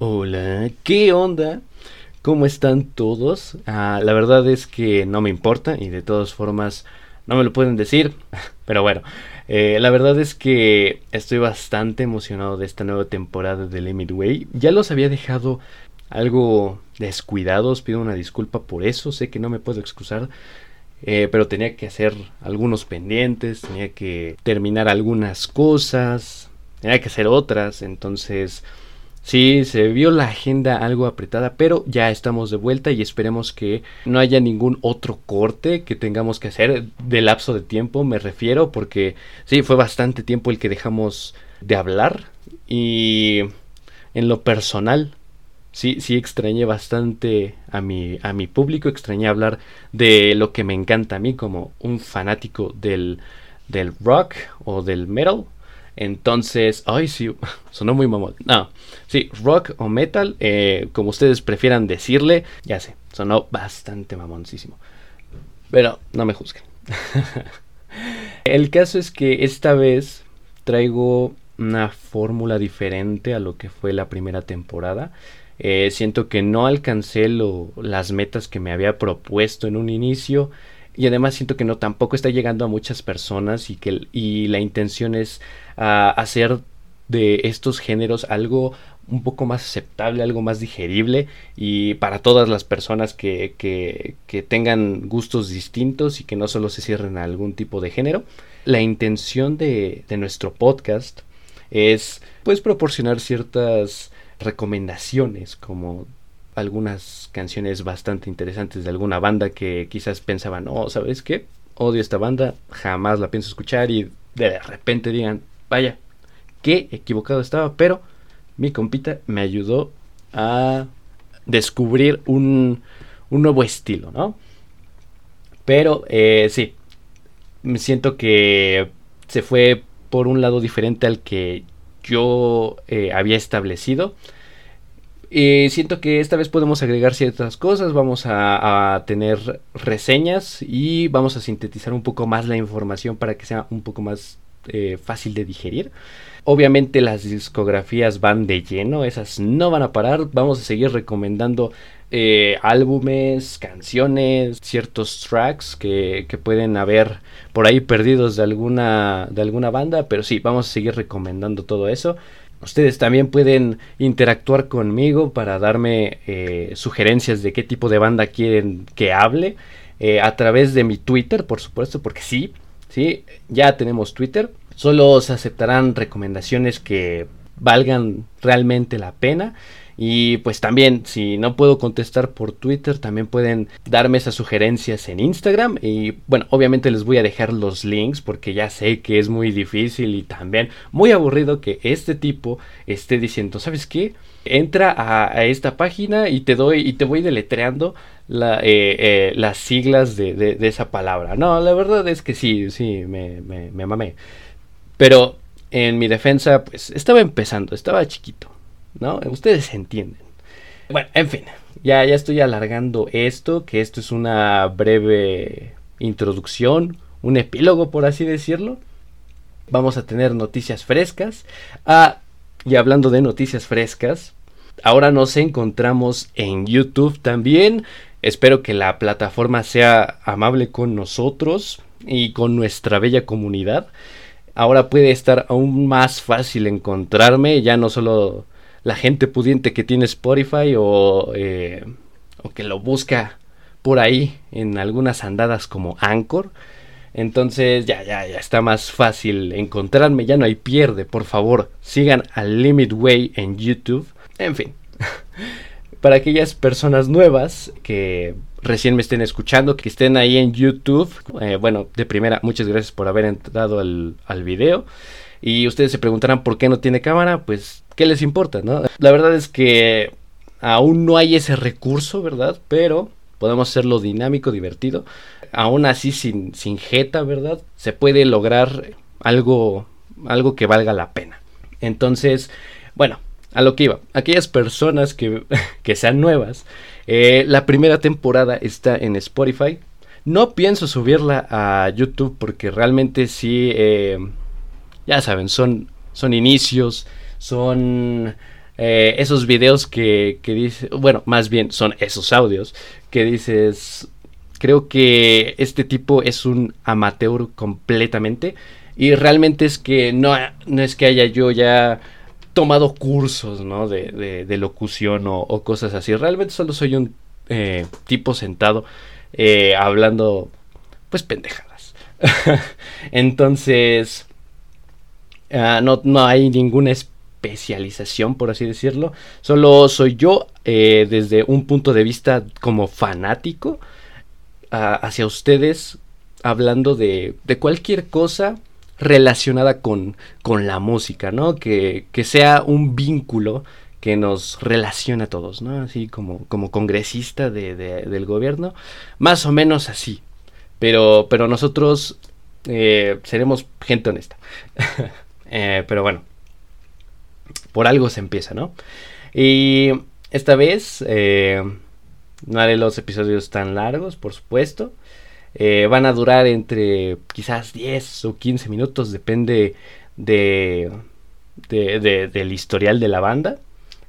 Hola, ¿qué onda? ¿Cómo están todos? Ah, la verdad es que no me importa y de todas formas no me lo pueden decir, pero bueno, eh, la verdad es que estoy bastante emocionado de esta nueva temporada de Limit Way. Ya los había dejado algo descuidados, pido una disculpa por eso, sé que no me puedo excusar, eh, pero tenía que hacer algunos pendientes, tenía que terminar algunas cosas, tenía que hacer otras, entonces Sí, se vio la agenda algo apretada, pero ya estamos de vuelta y esperemos que no haya ningún otro corte que tengamos que hacer de lapso de tiempo, me refiero, porque sí, fue bastante tiempo el que dejamos de hablar y en lo personal, sí, sí extrañé bastante a mi, a mi público, extrañé hablar de lo que me encanta a mí como un fanático del, del rock o del metal entonces, ay, sí, sonó muy mamón. No, sí, rock o metal, eh, como ustedes prefieran decirle, ya sé, sonó bastante mamoncísimo. Pero no me juzguen. El caso es que esta vez traigo una fórmula diferente a lo que fue la primera temporada. Eh, siento que no alcancé las metas que me había propuesto en un inicio y además siento que no tampoco está llegando a muchas personas y que y la intención es ah, hacer de estos géneros algo un poco más aceptable, algo más digerible y para todas las personas que, que, que, tengan gustos distintos y que no solo se cierren a algún tipo de género. La intención de, de nuestro podcast es pues proporcionar ciertas recomendaciones como algunas canciones bastante interesantes de alguna banda que quizás pensaban, no, ¿sabes qué? Odio esta banda, jamás la pienso escuchar y de repente digan, vaya, qué equivocado estaba, pero mi compita me ayudó a descubrir un, un nuevo estilo, ¿no? Pero eh, sí, me siento que se fue por un lado diferente al que yo eh, había establecido. Y siento que esta vez podemos agregar ciertas cosas, vamos a, tener reseñas y vamos a sintetizar un poco más la información para que sea un poco más eh, fácil de digerir. Obviamente las discografías van de lleno, esas no van a parar, vamos a seguir recomendando eh, álbumes, canciones, ciertos tracks que, que, pueden haber por ahí perdidos de alguna, de alguna banda, pero sí, vamos a seguir recomendando todo eso. Ustedes también pueden interactuar conmigo para darme eh, sugerencias de qué tipo de banda quieren que hable a través de mi Twitter, por supuesto, porque sí, ya tenemos Twitter. Solo se aceptarán recomendaciones que valgan realmente la pena. Y pues también, si no puedo contestar por Twitter, también pueden darme esas sugerencias en Instagram. Y bueno, obviamente les voy a dejar los links porque ya sé que es muy difícil y también muy aburrido que este tipo esté diciendo, ¿sabes qué? Entra a, esta página y te doy y te voy deletreando la, eh, eh, las siglas de, esa palabra. No, la verdad es que sí, sí, me, me, me mamé. Pero en mi defensa, pues estaba empezando, estaba chiquito. ¿no? Ustedes entienden. Bueno, en fin, ya, ya estoy alargando esto, que esto es una breve introducción, un epílogo, por así decirlo. Vamos a tener noticias frescas. Ah, y hablando de noticias frescas, ahora nos encontramos en YouTube también. Espero que la plataforma sea amable con nosotros y con nuestra bella comunidad. Ahora puede estar aún más fácil encontrarme, ya no solo la gente pudiente que tiene Spotify o, eh, o que lo busca por ahí en algunas andadas como Anchor. Entonces ya, ya, ya está más fácil encontrarme, ya no hay pierde, por favor, sigan al Limit Way en YouTube. En fin, para aquellas personas nuevas que recién me estén escuchando, que estén ahí en YouTube, eh, bueno, de primera, muchas gracias por haber entrado al, al video. Y ustedes se preguntarán por qué no tiene cámara, pues ¿qué les importa, no? La verdad es que aún no hay ese recurso, ¿verdad? Pero podemos hacerlo dinámico, divertido. Aún así, sin, sin jeta, ¿verdad? Se puede lograr algo, algo que valga la pena. Entonces, bueno, a lo que iba, aquellas personas que, que sean nuevas, eh, la primera temporada está en Spotify. No pienso subirla a YouTube porque realmente sí, eh, ya saben, son, son inicios, son eh, esos videos que, que dice, bueno, más bien son esos audios que dices, creo que este tipo es un amateur completamente y realmente es que no, no es que haya yo ya tomado cursos, ¿no? De, de, locución o, cosas así. Realmente solo soy un eh, tipo sentado eh, hablando, pues, pendejadas. Entonces, ah, no, no, hay ninguna especialización, por así decirlo. Solo soy yo eh, desde un punto de vista como fanático hacia ustedes, hablando de, de cualquier cosa relacionada con, con la música, ¿no? Que, que, sea un vínculo que nos relacione a todos, ¿no? Así como, como congresista de, del gobierno, más o menos así. Pero, pero nosotros eh, seremos gente honesta. Eh, pero bueno, por algo se empieza, ¿no? Y esta vez eh, no haré los episodios tan largos, por supuesto. Eh, van a durar entre quizás 10 o 15 minutos, depende de, del historial de la banda,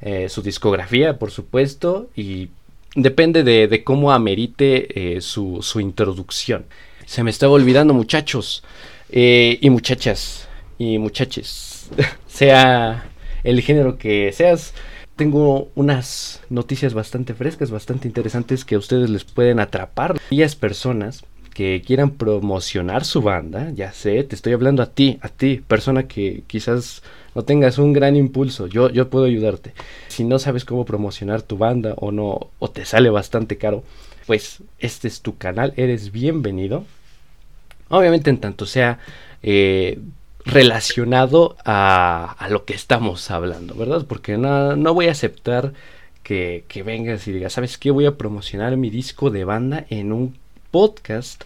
eh, su discografía, por supuesto, y depende de, cómo amerite eh, su, su, introducción. Se me estaba olvidando, muchachos y muchachas y muchaches, sea el género que seas tengo unas noticias bastante frescas, bastante interesantes que a ustedes les pueden atrapar. Aquellas personas que quieran promocionar su banda, ya sé, te estoy hablando a ti, a ti, persona que quizás no tengas un gran impulso, yo, yo puedo ayudarte. Si no sabes cómo promocionar tu banda o no, o te sale bastante caro, pues este es tu canal, eres bienvenido. Obviamente en tanto sea eh, relacionado a, a, lo que estamos hablando, ¿verdad? Porque no, no voy a aceptar que, que, vengas y digas, ¿sabes qué? Voy a promocionar mi disco de banda en un podcast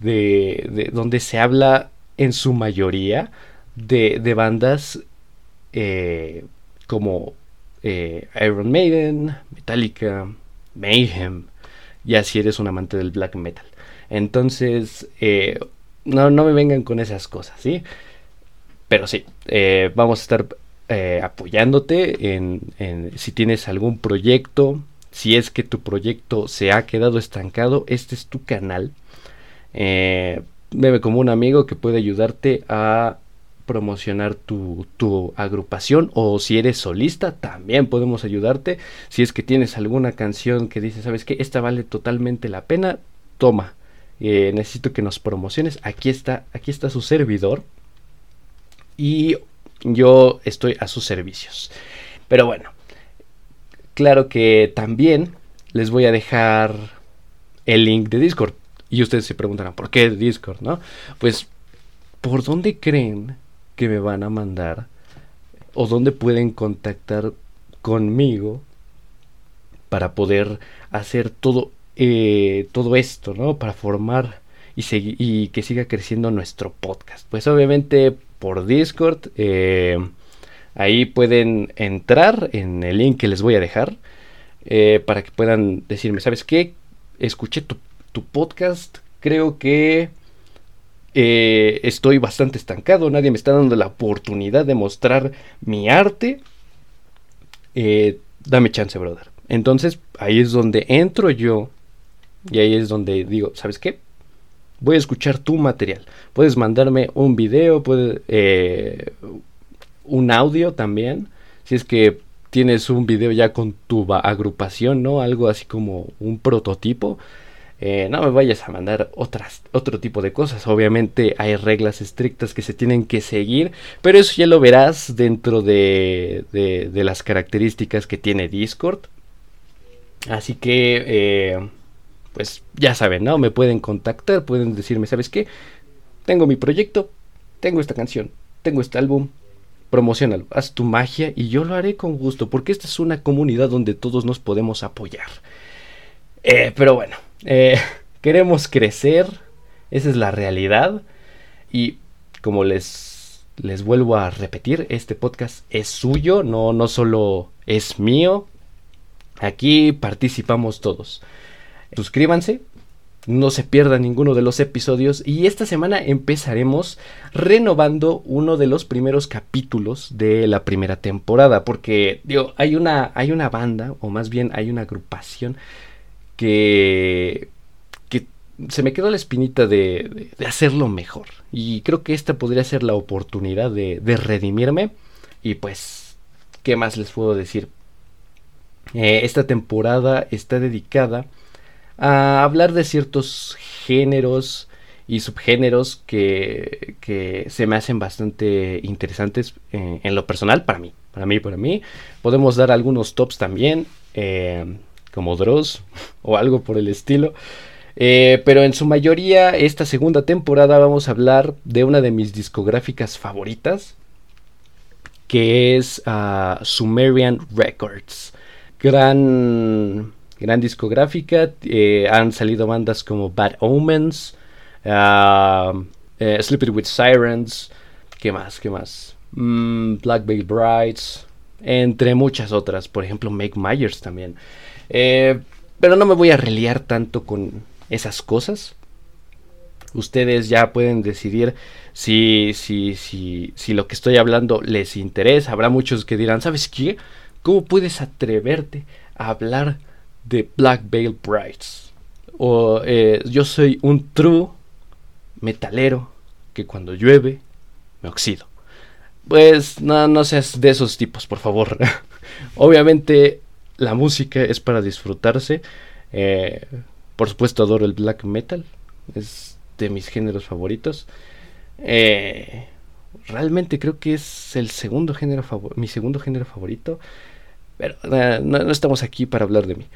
de, de donde se habla en su mayoría de, de bandas eh, como eh, Iron Maiden, Metallica, Mayhem, ya si eres un amante del black metal. Entonces, eh, no, no me vengan con esas cosas, ¿sí? Pero sí, eh, vamos a estar eh, apoyándote en, si tienes algún proyecto, si es que tu proyecto se ha quedado estancado, este es tu canal. Eh, Veme como un amigo que puede ayudarte a promocionar tu, tu, agrupación o si eres solista también podemos ayudarte. Si es que tienes alguna canción que dice sabes que esta vale totalmente la pena toma necesito que nos promociones aquí está aquí está su servidor y yo estoy a sus servicios. Pero bueno, claro que también les voy a dejar el link de Discord. Y ustedes se preguntarán, ¿por qué Discord? ¿No? Pues, ¿por dónde creen que me van a mandar? ¿O dónde pueden contactar conmigo para poder hacer todo, eh, todo esto, ¿no? Para formar y, que siga creciendo nuestro podcast. Pues obviamente por Discord. Eh, ahí pueden entrar en el link que les voy a dejar eh, para que puedan decirme, ¿sabes qué? Escuché tu, podcast, creo que eh, estoy bastante estancado, nadie me está dando la oportunidad de mostrar mi arte. dame chance, brother. Entonces ahí es donde entro yo y ahí es donde digo, ¿sabes qué? Voy a escuchar tu material. Puedes mandarme un video, eh, un audio también. Si es que tienes un video ya con tu agrupación, ¿no? Algo así como un prototipo. Eh, no me vayas a mandar otras, otro tipo de cosas. Obviamente hay reglas estrictas que se tienen que seguir, pero eso ya lo verás dentro de, de, las características que tiene Discord. Así que eh, pues ya saben, ¿no? Me pueden contactar, pueden decirme, ¿sabes qué? Tengo mi proyecto, tengo esta canción, tengo este álbum, promocionalo, haz tu magia y yo lo haré con gusto, porque esta es una comunidad donde todos nos podemos apoyar. Eh, pero bueno, eh, queremos crecer, esa es la realidad y como les les vuelvo a repetir, este podcast es suyo, no, no solo es mío. Aquí participamos todos. Suscríbanse, no se pierdan ninguno de los episodios y esta semana empezaremos renovando uno de los primeros capítulos de la primera temporada porque hay una hay una banda o más bien hay una agrupación que que se me quedó la espinita de, hacerlo mejor. Y creo que esta podría ser la oportunidad de, redimirme. Y pues qué más les puedo decir eh, esta temporada está dedicada a hablar de ciertos géneros y subgéneros que, que se me hacen bastante interesantes eh, en lo personal para mí. Para mí, para mí. Podemos dar algunos tops también, eh, como Dross o algo por el estilo. Eh, pero en su mayoría, esta segunda temporada vamos a hablar de una de mis discográficas favoritas, que es uh, Sumerian Records. Gran gran discográfica. Eh, han salido bandas como Bad Omens, uh, Sleeping with Sirens, ¿qué más? ¿Qué más? Mm, Black Veil Brides, entre muchas otras. Por ejemplo, Make Myers también. Eh, pero no me voy a reliar tanto con esas cosas. Ustedes ya pueden decidir si, si, si, si lo que estoy hablando les interesa. Habrá muchos que dirán, ¿sabes qué? ¿Cómo puedes atreverte a hablar de Black Veil Brides. O eh, yo soy un true metalero que cuando llueve me oxido. Pues no, no seas de esos tipos, por favor. Obviamente la música es para disfrutarse. Eh, por supuesto adoro el black metal. Es de mis géneros favoritos. Eh, realmente creo que es el segundo género mi segundo género favorito. Pero no, estamos aquí para hablar de mí.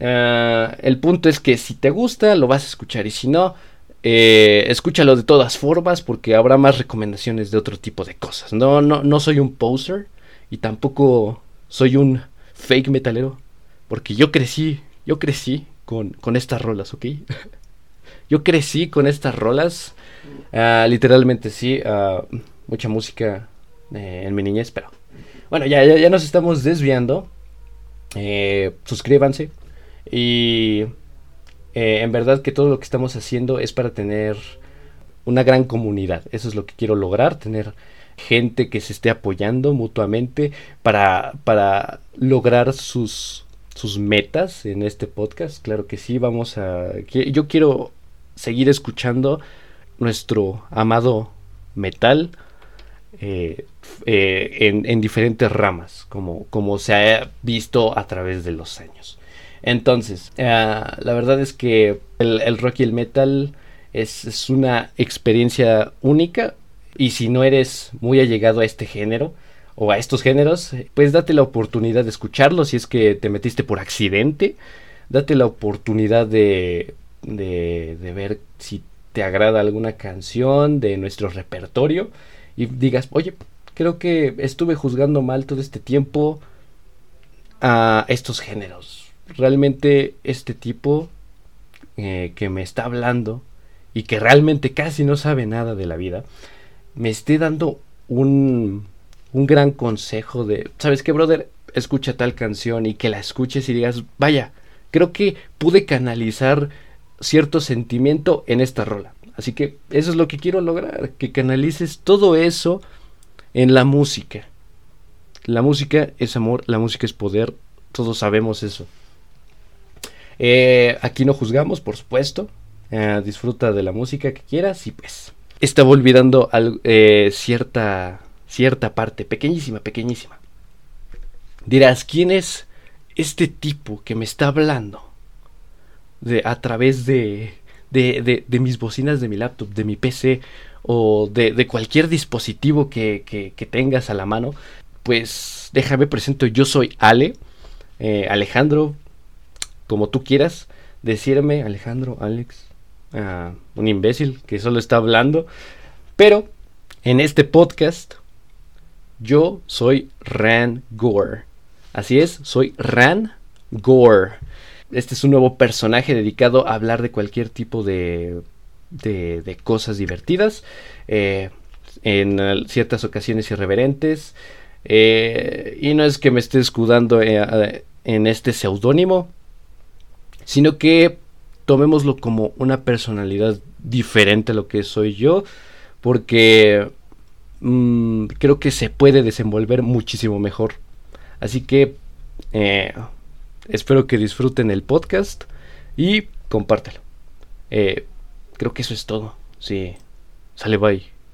Ah, el punto es que si te gusta, lo vas a escuchar. Y si no, eh, escúchalo de todas formas porque habrá más recomendaciones de otro tipo de cosas. No, no, no soy un poser y tampoco soy un fake metalero. Porque yo crecí, yo crecí con, con estas rolas, ¿ok? yo crecí con estas rolas. Ah, literalmente sí, ah, mucha música eh, en mi niñez, pero bueno, ya, ya, nos estamos desviando. Eh, suscríbanse, y eh, en verdad que todo lo que estamos haciendo es para tener una gran comunidad. Eso es lo que quiero lograr, tener gente que se esté apoyando mutuamente para, para lograr sus, sus metas en este podcast. Claro que sí, vamos a... Yo quiero seguir escuchando nuestro amado metal eh, eh, en, en, diferentes ramas, como, como se ha visto a través de los años. Entonces, eh, la verdad es que el, rock y el metal es, una experiencia única. Y si no eres muy allegado a este género o a estos géneros, pues date la oportunidad de escucharlo si es que te metiste por accidente, date la oportunidad de, de ver si te agrada alguna canción de nuestro repertorio y digas, oye, creo que estuve juzgando mal todo este tiempo a estos géneros realmente este tipo eh, que me está hablando y que realmente casi no sabe nada de la vida, me esté dando un, un gran consejo de, ¿sabes qué, brother? Escucha tal canción y que la escuches y digas, vaya, creo que pude canalizar cierto sentimiento en esta rola. Así que eso es lo que quiero lograr, que canalices todo eso en la música. La música es amor, la música es poder, todos sabemos eso. Eh, aquí no juzgamos, por supuesto. Eh, disfruta de la música que quieras y pues estaba olvidando eh, cierta, cierta parte, pequeñísima, pequeñísima. Dirás, ¿quién es este tipo que me está hablando de, a través de, de, de, mis bocinas de mi laptop, de mi PC o de, cualquier dispositivo que, que, tengas a la mano? Pues déjame presento, yo soy Ale, Alejandro como tú quieras decirme, Alejandro, Alex, un imbécil que solo está hablando. Pero en este podcast yo soy Ran Gore. Así es, soy Ran Gore. Este es un nuevo personaje dedicado a hablar de cualquier tipo de, de, cosas divertidas. Eh, en ciertas ocasiones irreverentes. Eh, y no es que me esté escudando eh, en este seudónimo, sino que tomémoslo como una personalidad diferente a lo que soy yo, porque mm, creo que se puede desenvolver muchísimo mejor. Así que eh, espero que disfruten el podcast y compártelo. creo que eso es todo. Sí, sale bye.